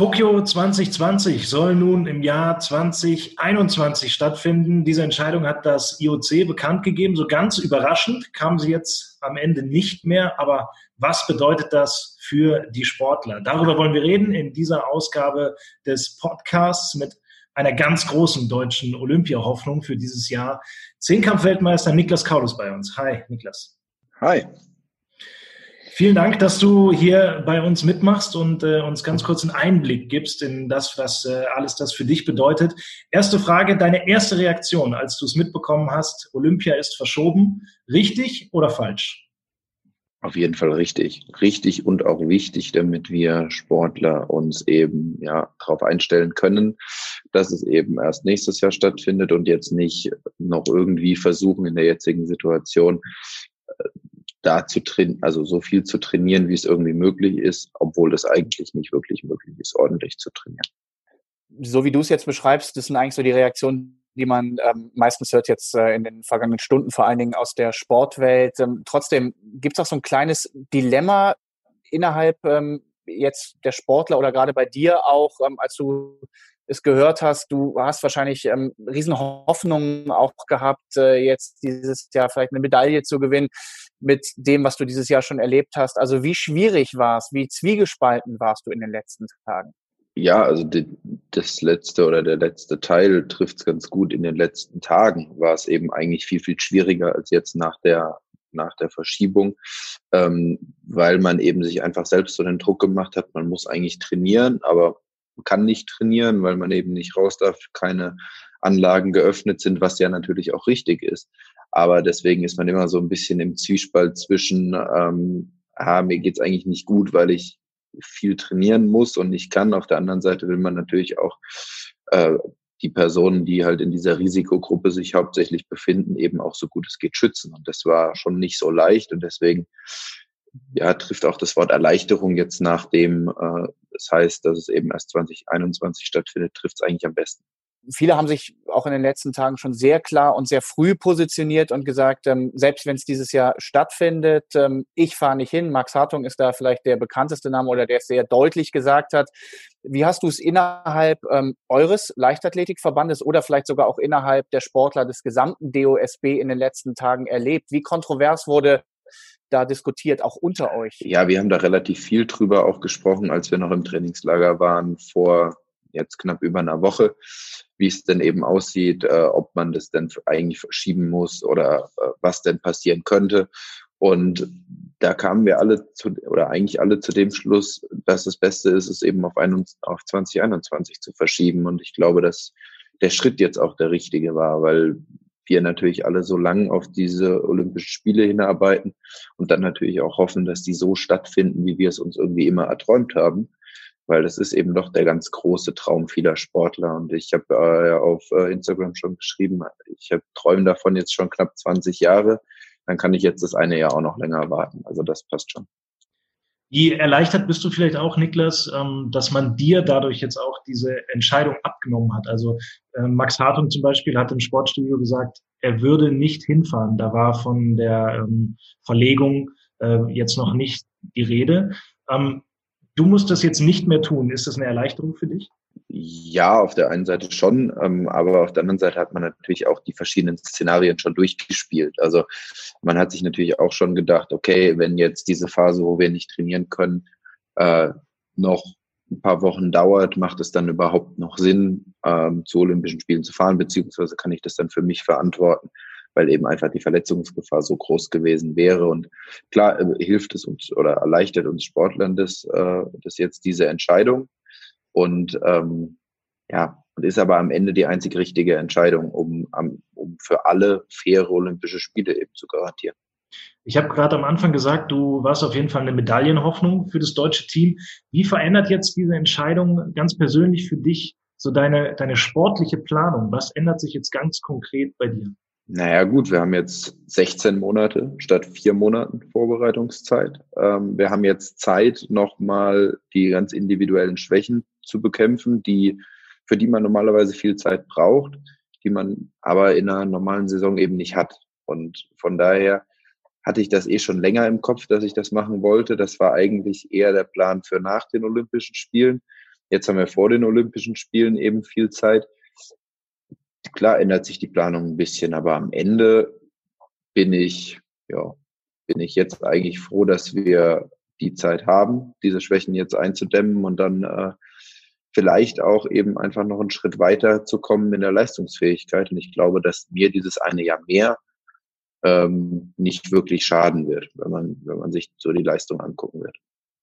Tokio 2020 soll nun im Jahr 2021 stattfinden. Diese Entscheidung hat das IOC bekannt gegeben. So ganz überraschend kam sie jetzt am Ende nicht mehr. Aber was bedeutet das für die Sportler? Darüber wollen wir reden in dieser Ausgabe des Podcasts mit einer ganz großen deutschen Olympia-Hoffnung für dieses Jahr. Zehnkampf-Weltmeister Niklas Kaulus bei uns. Hi, Niklas. Hi. Vielen Dank, dass du hier bei uns mitmachst und äh, uns ganz kurz einen Einblick gibst in das, was äh, alles das für dich bedeutet. Erste Frage, deine erste Reaktion, als du es mitbekommen hast, Olympia ist verschoben, richtig oder falsch? Auf jeden Fall richtig. Richtig und auch wichtig, damit wir Sportler uns eben ja darauf einstellen können, dass es eben erst nächstes Jahr stattfindet und jetzt nicht noch irgendwie versuchen in der jetzigen Situation äh, da zu trainieren, also so viel zu trainieren, wie es irgendwie möglich ist, obwohl das eigentlich nicht wirklich möglich ist, ordentlich zu trainieren. So wie du es jetzt beschreibst, das sind eigentlich so die Reaktionen, die man ähm, meistens hört jetzt äh, in den vergangenen Stunden, vor allen Dingen aus der Sportwelt. Ähm, trotzdem gibt es auch so ein kleines Dilemma innerhalb ähm, jetzt der Sportler oder gerade bei dir auch, ähm, als du es gehört hast, du hast wahrscheinlich ähm, riesen auch gehabt, äh, jetzt dieses Jahr vielleicht eine Medaille zu gewinnen mit dem, was du dieses Jahr schon erlebt hast. Also wie schwierig war es, wie zwiegespalten warst du in den letzten Tagen? Ja, also die, das letzte oder der letzte Teil trifft es ganz gut. In den letzten Tagen war es eben eigentlich viel, viel schwieriger als jetzt nach der nach der Verschiebung, ähm, weil man eben sich einfach selbst so den Druck gemacht hat, man muss eigentlich trainieren, aber kann nicht trainieren, weil man eben nicht raus darf, keine Anlagen geöffnet sind, was ja natürlich auch richtig ist. Aber deswegen ist man immer so ein bisschen im Zwiespalt zwischen, ähm, ah, mir geht's eigentlich nicht gut, weil ich viel trainieren muss und nicht kann. Auf der anderen Seite will man natürlich auch äh, die Personen, die halt in dieser Risikogruppe sich hauptsächlich befinden, eben auch so gut es geht schützen. Und das war schon nicht so leicht. Und deswegen ja, trifft auch das Wort Erleichterung jetzt nachdem äh, es das heißt, dass es eben erst 2021 stattfindet, trifft es eigentlich am besten. Viele haben sich auch in den letzten Tagen schon sehr klar und sehr früh positioniert und gesagt, ähm, selbst wenn es dieses Jahr stattfindet, ähm, ich fahre nicht hin. Max Hartung ist da vielleicht der bekannteste Name oder der es sehr deutlich gesagt hat. Wie hast du es innerhalb ähm, eures Leichtathletikverbandes oder vielleicht sogar auch innerhalb der Sportler des gesamten DOSB in den letzten Tagen erlebt? Wie kontrovers wurde da diskutiert, auch unter euch? Ja, wir haben da relativ viel drüber auch gesprochen, als wir noch im Trainingslager waren, vor jetzt knapp über einer Woche, wie es denn eben aussieht, äh, ob man das denn eigentlich verschieben muss oder äh, was denn passieren könnte. Und da kamen wir alle zu, oder eigentlich alle zu dem Schluss, dass das Beste ist, es eben auf, ein, auf 2021 zu verschieben. Und ich glaube, dass der Schritt jetzt auch der richtige war, weil wir natürlich alle so lang auf diese Olympischen Spiele hinarbeiten und dann natürlich auch hoffen, dass die so stattfinden, wie wir es uns irgendwie immer erträumt haben. Weil das ist eben doch der ganz große Traum vieler Sportler. Und ich habe äh, auf äh, Instagram schon geschrieben, ich habe träume davon jetzt schon knapp 20 Jahre. Dann kann ich jetzt das eine Jahr auch noch länger warten. Also das passt schon. Wie erleichtert bist du vielleicht auch, Niklas, ähm, dass man dir dadurch jetzt auch diese Entscheidung abgenommen hat? Also äh, Max Hartung zum Beispiel hat im Sportstudio gesagt, er würde nicht hinfahren. Da war von der ähm, Verlegung äh, jetzt noch nicht die Rede. Du musst das jetzt nicht mehr tun. Ist das eine Erleichterung für dich? Ja, auf der einen Seite schon, ähm, aber auf der anderen Seite hat man natürlich auch die verschiedenen Szenarien schon durchgespielt. Also man hat sich natürlich auch schon gedacht, okay, wenn jetzt diese Phase, wo wir nicht trainieren können, äh, noch ein paar Wochen dauert, macht es dann überhaupt noch Sinn, ähm, zu Olympischen Spielen zu fahren, beziehungsweise kann ich das dann für mich verantworten, weil eben einfach die Verletzungsgefahr so groß gewesen wäre. Und klar äh, hilft es uns oder erleichtert uns Sportlern das, äh, das jetzt diese Entscheidung. Und ähm, ja, und ist aber am Ende die einzig richtige Entscheidung, um, um für alle faire Olympische Spiele eben zu garantieren. Ich habe gerade am Anfang gesagt, du warst auf jeden Fall eine Medaillenhoffnung für das deutsche Team. Wie verändert jetzt diese Entscheidung ganz persönlich für dich so deine, deine sportliche Planung? Was ändert sich jetzt ganz konkret bei dir? Naja gut, wir haben jetzt 16 Monate statt vier Monaten Vorbereitungszeit. Ähm, wir haben jetzt Zeit, nochmal die ganz individuellen Schwächen zu bekämpfen, die, für die man normalerweise viel Zeit braucht, die man aber in einer normalen Saison eben nicht hat. Und von daher hatte ich das eh schon länger im Kopf, dass ich das machen wollte. Das war eigentlich eher der Plan für nach den Olympischen Spielen. Jetzt haben wir vor den Olympischen Spielen eben viel Zeit klar ändert sich die Planung ein bisschen, aber am Ende bin ich, ja, bin ich jetzt eigentlich froh, dass wir die Zeit haben, diese Schwächen jetzt einzudämmen und dann äh, vielleicht auch eben einfach noch einen Schritt weiter zu kommen in der Leistungsfähigkeit. Und ich glaube, dass mir dieses eine Jahr mehr ähm, nicht wirklich schaden wird, wenn man, wenn man sich so die Leistung angucken wird.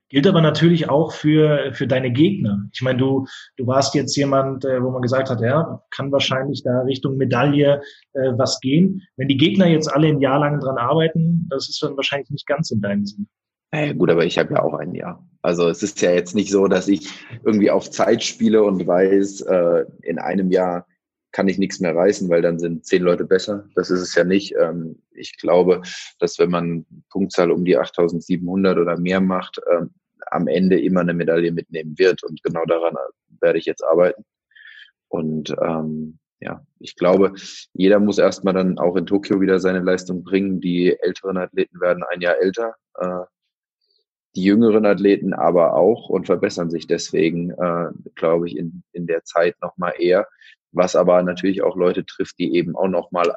Gilt aber natürlich auch für, für deine Gegner. Ich meine, du, du warst jetzt jemand, äh, wo man gesagt hat, ja, kann wahrscheinlich da Richtung Medaille äh, was gehen. Wenn die Gegner jetzt alle ein Jahr lang dran arbeiten, das ist dann wahrscheinlich nicht ganz in deinem Sinn. Naja, gut, aber ich habe ja auch ein Jahr. Also es ist ja jetzt nicht so, dass ich irgendwie auf Zeit spiele und weiß, äh, in einem Jahr kann ich nichts mehr reißen, weil dann sind zehn Leute besser. Das ist es ja nicht. Ähm, ich glaube, dass wenn man Punktzahl um die 8700 oder mehr macht, ähm, am Ende immer eine Medaille mitnehmen wird. Und genau daran werde ich jetzt arbeiten. Und ähm, ja, ich glaube, jeder muss erstmal dann auch in Tokio wieder seine Leistung bringen. Die älteren Athleten werden ein Jahr älter, äh, die jüngeren Athleten aber auch und verbessern sich deswegen, äh, glaube ich, in, in der Zeit nochmal eher was aber natürlich auch Leute trifft, die eben auch noch mal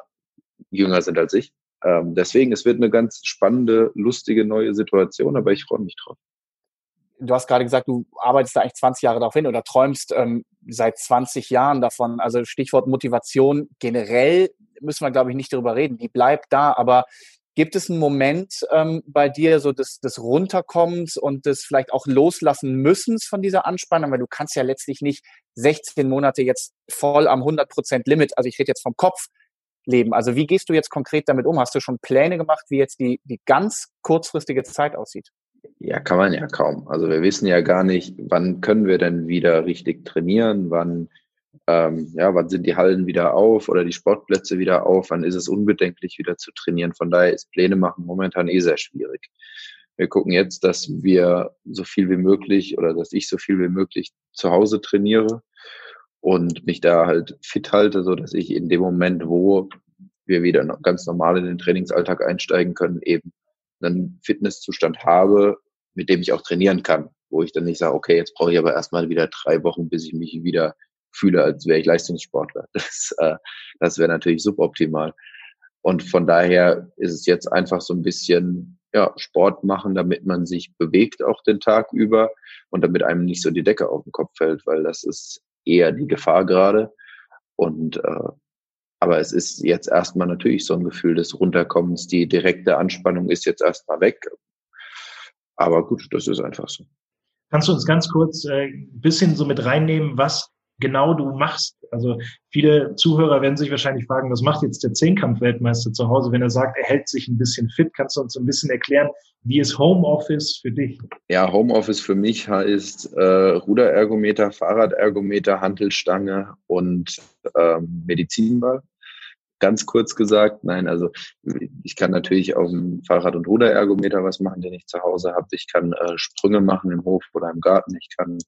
jünger sind als ich. Ähm, deswegen, es wird eine ganz spannende, lustige neue Situation, aber ich freue mich drauf. Du hast gerade gesagt, du arbeitest da eigentlich 20 Jahre darauf hin oder träumst ähm, seit 20 Jahren davon. Also Stichwort Motivation generell müssen wir, glaube ich, nicht darüber reden. Die bleibt da, aber Gibt es einen Moment ähm, bei dir so des, des Runterkommens und des vielleicht auch Loslassen müssens von dieser Anspannung? Weil du kannst ja letztlich nicht 16 Monate jetzt voll am 100% Limit, also ich rede jetzt vom Kopf, leben. Also wie gehst du jetzt konkret damit um? Hast du schon Pläne gemacht, wie jetzt die, die ganz kurzfristige Zeit aussieht? Ja, kann man ja kaum. Also wir wissen ja gar nicht, wann können wir denn wieder richtig trainieren, wann ähm, ja, wann sind die Hallen wieder auf oder die Sportplätze wieder auf, wann ist es unbedenklich wieder zu trainieren. Von daher ist Pläne machen momentan eh sehr schwierig. Wir gucken jetzt, dass wir so viel wie möglich oder dass ich so viel wie möglich zu Hause trainiere und mich da halt fit halte, so dass ich in dem Moment, wo wir wieder ganz normal in den Trainingsalltag einsteigen können, eben einen Fitnesszustand habe, mit dem ich auch trainieren kann, wo ich dann nicht sage, okay, jetzt brauche ich aber erstmal wieder drei Wochen, bis ich mich wieder fühle, als wäre ich Leistungssportler. Das, äh, das wäre natürlich suboptimal. Und von daher ist es jetzt einfach so ein bisschen ja, Sport machen, damit man sich bewegt auch den Tag über und damit einem nicht so die Decke auf den Kopf fällt, weil das ist eher die Gefahr gerade. Und äh, aber es ist jetzt erstmal natürlich so ein Gefühl des Runterkommens. Die direkte Anspannung ist jetzt erstmal weg. Aber gut, das ist einfach so. Kannst du uns ganz kurz äh, ein bisschen so mit reinnehmen, was genau du machst. Also viele Zuhörer werden sich wahrscheinlich fragen, was macht jetzt der Zehnkampf-Weltmeister zu Hause, wenn er sagt, er hält sich ein bisschen fit? Kannst du uns ein bisschen erklären, wie ist Homeoffice für dich? Ja, Homeoffice für mich heißt äh, Ruderergometer, Fahrradergometer, Hantelstange und ähm, Medizinball. Ganz kurz gesagt, nein, also ich kann natürlich auf dem Fahrrad- und Ruderergometer was machen, den ich zu Hause habe. Ich kann äh, Sprünge machen im Hof oder im Garten. Ich kann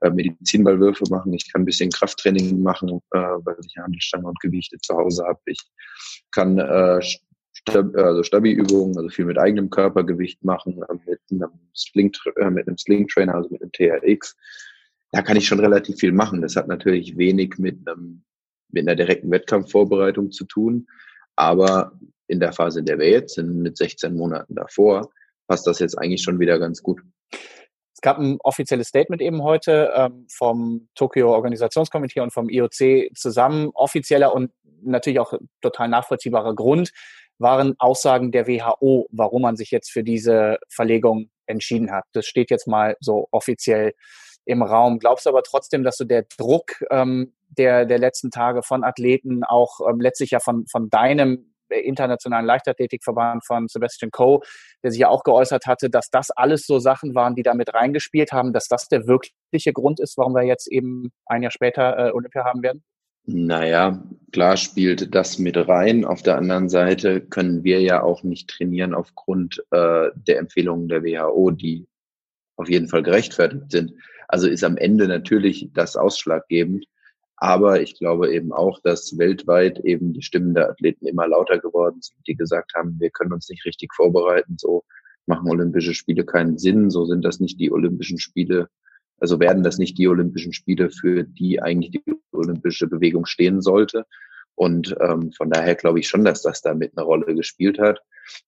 äh, Medizinballwürfe machen. Ich kann ein bisschen Krafttraining machen, äh, weil ich Handelstange und Gewichte zu Hause habe. Ich kann äh, Stab also Stabi-Übungen, also viel mit eigenem Körpergewicht machen, äh, mit einem Sling, äh, mit einem Sling-Trainer, also mit einem TRX. Da kann ich schon relativ viel machen. Das hat natürlich wenig mit einem mit einer direkten Wettkampfvorbereitung zu tun. Aber in der Phase, in der wir jetzt sind, mit 16 Monaten davor, passt das jetzt eigentlich schon wieder ganz gut. Es gab ein offizielles Statement eben heute ähm, vom Tokio Organisationskomitee und vom IOC zusammen. Offizieller und natürlich auch total nachvollziehbarer Grund waren Aussagen der WHO, warum man sich jetzt für diese Verlegung entschieden hat. Das steht jetzt mal so offiziell im Raum. Glaubst du aber trotzdem, dass so der Druck ähm, der, der letzten Tage von Athleten, auch ähm, letztlich ja von, von deinem internationalen Leichtathletikverband von Sebastian Coe, der sich ja auch geäußert hatte, dass das alles so Sachen waren, die damit reingespielt haben, dass das der wirkliche Grund ist, warum wir jetzt eben ein Jahr später äh, Olympia haben werden? Naja, klar spielt das mit rein. Auf der anderen Seite können wir ja auch nicht trainieren aufgrund äh, der Empfehlungen der WHO, die auf jeden Fall gerechtfertigt sind. Also ist am Ende natürlich das ausschlaggebend. Aber ich glaube eben auch, dass weltweit eben die Stimmen der Athleten immer lauter geworden sind, die gesagt haben, wir können uns nicht richtig vorbereiten, so machen Olympische Spiele keinen Sinn, so sind das nicht die Olympischen Spiele, also werden das nicht die Olympischen Spiele, für die eigentlich die olympische Bewegung stehen sollte. Und ähm, von daher glaube ich schon, dass das damit eine Rolle gespielt hat.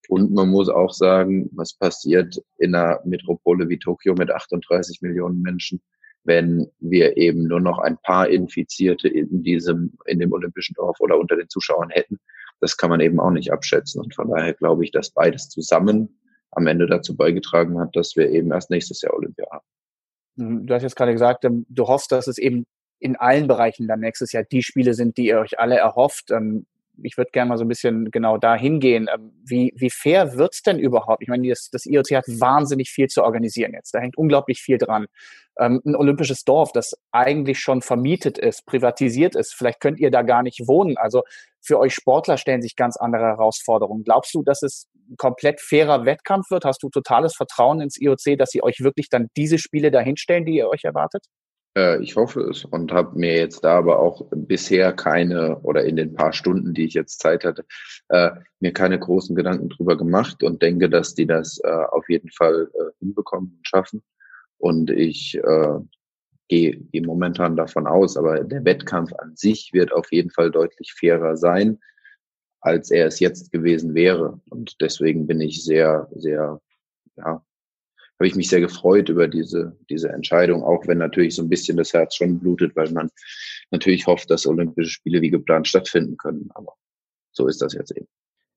Und man muss auch sagen, was passiert in einer Metropole wie Tokio mit 38 Millionen Menschen, wenn wir eben nur noch ein paar Infizierte in diesem, in dem olympischen Dorf oder unter den Zuschauern hätten. Das kann man eben auch nicht abschätzen. Und von daher glaube ich, dass beides zusammen am Ende dazu beigetragen hat, dass wir eben erst nächstes Jahr Olympia haben. Mhm. Du hast jetzt gerade gesagt, ähm, du hoffst, dass es eben in allen Bereichen dann nächstes Jahr die Spiele sind, die ihr euch alle erhofft. Ich würde gerne mal so ein bisschen genau da hingehen. Ähm, wie, wie fair wird's denn überhaupt? Ich meine, das, das IOC hat wahnsinnig viel zu organisieren jetzt. Da hängt unglaublich viel dran. Ähm, ein olympisches Dorf, das eigentlich schon vermietet ist, privatisiert ist, vielleicht könnt ihr da gar nicht wohnen. Also für euch Sportler stellen sich ganz andere Herausforderungen. Glaubst du, dass es ein komplett fairer Wettkampf wird? Hast du totales Vertrauen ins IOC, dass sie euch wirklich dann diese Spiele dahinstellen, die ihr euch erwartet? Äh, ich hoffe es und habe mir jetzt da aber auch bisher keine oder in den paar Stunden, die ich jetzt Zeit hatte, äh, mir keine großen Gedanken drüber gemacht und denke, dass die das äh, auf jeden Fall hinbekommen und schaffen. Und ich gehe geh momentan davon aus, aber der Wettkampf an sich wird auf jeden Fall deutlich fairer sein, als er es jetzt gewesen wäre. Und deswegen bin ich sehr, sehr ja, habe ich mich sehr gefreut über diese, diese Entscheidung, auch wenn natürlich so ein bisschen das Herz schon blutet, weil man natürlich hofft, dass Olympische Spiele wie geplant stattfinden können. Aber so ist das jetzt eben.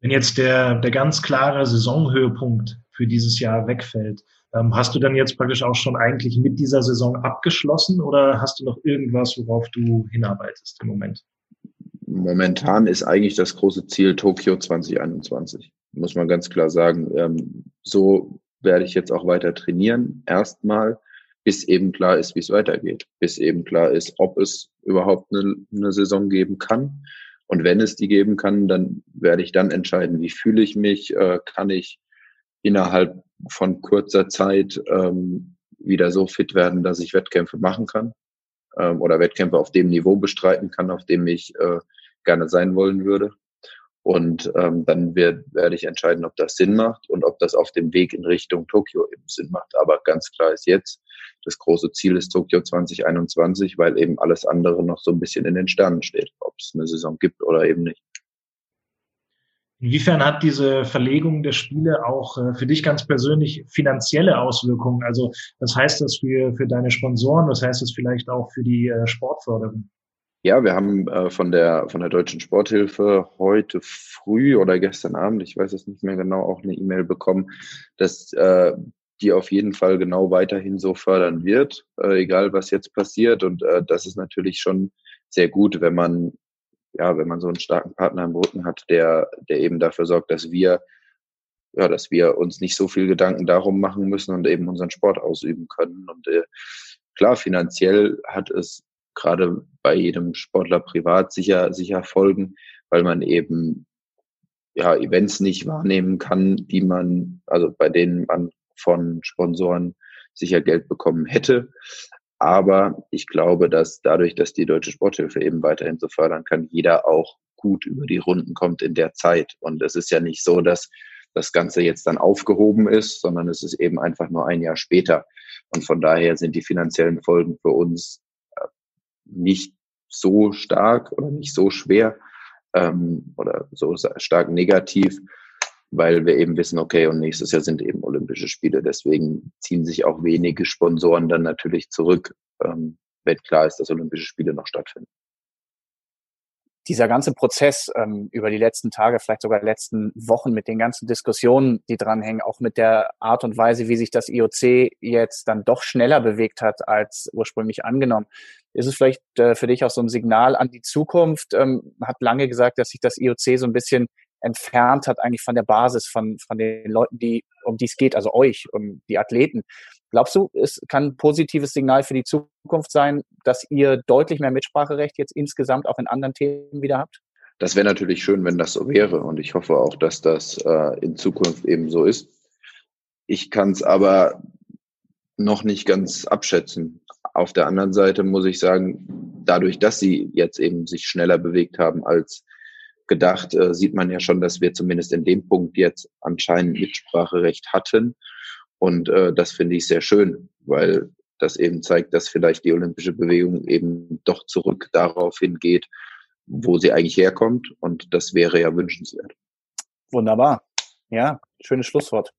Wenn jetzt der, der ganz klare Saisonhöhepunkt für dieses Jahr wegfällt, ähm, hast du dann jetzt praktisch auch schon eigentlich mit dieser Saison abgeschlossen oder hast du noch irgendwas, worauf du hinarbeitest im Moment? Momentan ist eigentlich das große Ziel Tokio 2021, muss man ganz klar sagen. Ähm, so werde ich jetzt auch weiter trainieren, erstmal, bis eben klar ist, wie es weitergeht, bis eben klar ist, ob es überhaupt eine, eine Saison geben kann. Und wenn es die geben kann, dann werde ich dann entscheiden, wie fühle ich mich, äh, kann ich innerhalb von kurzer Zeit ähm, wieder so fit werden, dass ich Wettkämpfe machen kann ähm, oder Wettkämpfe auf dem Niveau bestreiten kann, auf dem ich äh, gerne sein wollen würde. Und ähm, dann wird, werde ich entscheiden, ob das Sinn macht und ob das auf dem Weg in Richtung Tokio eben Sinn macht. Aber ganz klar ist jetzt, das große Ziel ist Tokio 2021, weil eben alles andere noch so ein bisschen in den Sternen steht, ob es eine Saison gibt oder eben nicht. Inwiefern hat diese Verlegung der Spiele auch äh, für dich ganz persönlich finanzielle Auswirkungen? Also was heißt das für, für deine Sponsoren? Was heißt das vielleicht auch für die äh, Sportförderung? Ja, wir haben äh, von der von der Deutschen Sporthilfe heute früh oder gestern Abend, ich weiß es nicht mehr genau, auch eine E-Mail bekommen, dass äh, die auf jeden Fall genau weiterhin so fördern wird, äh, egal was jetzt passiert. Und äh, das ist natürlich schon sehr gut, wenn man ja, wenn man so einen starken Partner im Rücken hat, der der eben dafür sorgt, dass wir ja, dass wir uns nicht so viel Gedanken darum machen müssen und eben unseren Sport ausüben können. Und äh, klar, finanziell hat es gerade bei jedem Sportler privat sicher, sicher folgen, weil man eben ja, Events nicht wahrnehmen kann, die man, also bei denen man von Sponsoren sicher Geld bekommen hätte. Aber ich glaube, dass dadurch, dass die Deutsche Sporthilfe eben weiterhin so fördern kann, jeder auch gut über die Runden kommt in der Zeit. Und es ist ja nicht so, dass das Ganze jetzt dann aufgehoben ist, sondern es ist eben einfach nur ein Jahr später. Und von daher sind die finanziellen Folgen für uns nicht so stark oder nicht so schwer ähm, oder so stark negativ, weil wir eben wissen, okay, und nächstes Jahr sind eben Olympische Spiele. Deswegen ziehen sich auch wenige Sponsoren dann natürlich zurück, ähm, wenn klar ist, dass Olympische Spiele noch stattfinden. Dieser ganze Prozess ähm, über die letzten Tage, vielleicht sogar letzten Wochen mit den ganzen Diskussionen, die dranhängen, auch mit der Art und Weise, wie sich das IOC jetzt dann doch schneller bewegt hat als ursprünglich angenommen, ist es vielleicht äh, für dich auch so ein Signal an die Zukunft? Ähm, hat lange gesagt, dass sich das IOC so ein bisschen entfernt hat eigentlich von der Basis, von, von den Leuten, die, um die es geht, also euch, um die Athleten. Glaubst du, es kann ein positives Signal für die Zukunft sein, dass ihr deutlich mehr Mitspracherecht jetzt insgesamt auch in anderen Themen wieder habt? Das wäre natürlich schön, wenn das so wäre. Und ich hoffe auch, dass das äh, in Zukunft eben so ist. Ich kann es aber noch nicht ganz abschätzen. Auf der anderen Seite muss ich sagen, dadurch, dass sie jetzt eben sich schneller bewegt haben als gedacht, äh, sieht man ja schon, dass wir zumindest in dem Punkt jetzt anscheinend Mitspracherecht hatten. Und äh, das finde ich sehr schön, weil das eben zeigt, dass vielleicht die olympische Bewegung eben doch zurück darauf hingeht, wo sie eigentlich herkommt. Und das wäre ja wünschenswert. Wunderbar. Ja, schönes Schlusswort.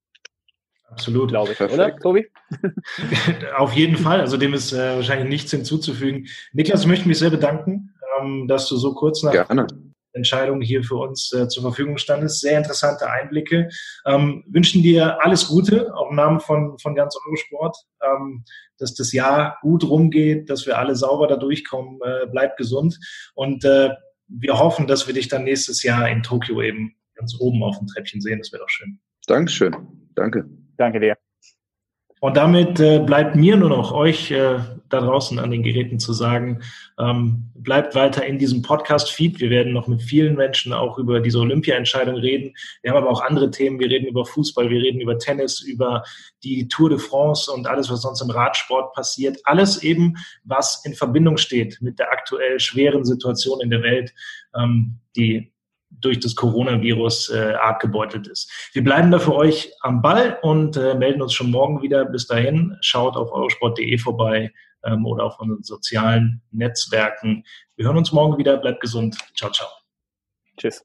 Absolut. Glaube ich, Perfekt. oder, Tobi? Auf jeden Fall. Also dem ist äh, wahrscheinlich nichts hinzuzufügen. Niklas, ich möchte mich sehr bedanken, ähm, dass du so kurz nach Gerne. Entscheidung hier für uns äh, zur Verfügung standest. Sehr interessante Einblicke. Ähm, wünschen dir alles Gute, auch im Namen von, von ganz Eurosport, ähm, dass das Jahr gut rumgeht, dass wir alle sauber da durchkommen. Äh, bleib gesund und äh, wir hoffen, dass wir dich dann nächstes Jahr in Tokio eben ganz oben auf dem Treppchen sehen. Das wäre doch schön. Dankeschön. Danke. Danke dir. Und damit äh, bleibt mir nur noch euch äh, da draußen an den Geräten zu sagen, ähm, bleibt weiter in diesem Podcast-Feed. Wir werden noch mit vielen Menschen auch über diese Olympia-Entscheidung reden. Wir haben aber auch andere Themen. Wir reden über Fußball, wir reden über Tennis, über die Tour de France und alles, was sonst im Radsport passiert. Alles eben, was in Verbindung steht mit der aktuell schweren Situation in der Welt, ähm, die durch das Coronavirus äh, arg gebeutelt ist. Wir bleiben da für euch am Ball und äh, melden uns schon morgen wieder. Bis dahin, schaut auf eurosport.de vorbei ähm, oder auf unseren sozialen Netzwerken. Wir hören uns morgen wieder. Bleibt gesund. Ciao, ciao. Tschüss.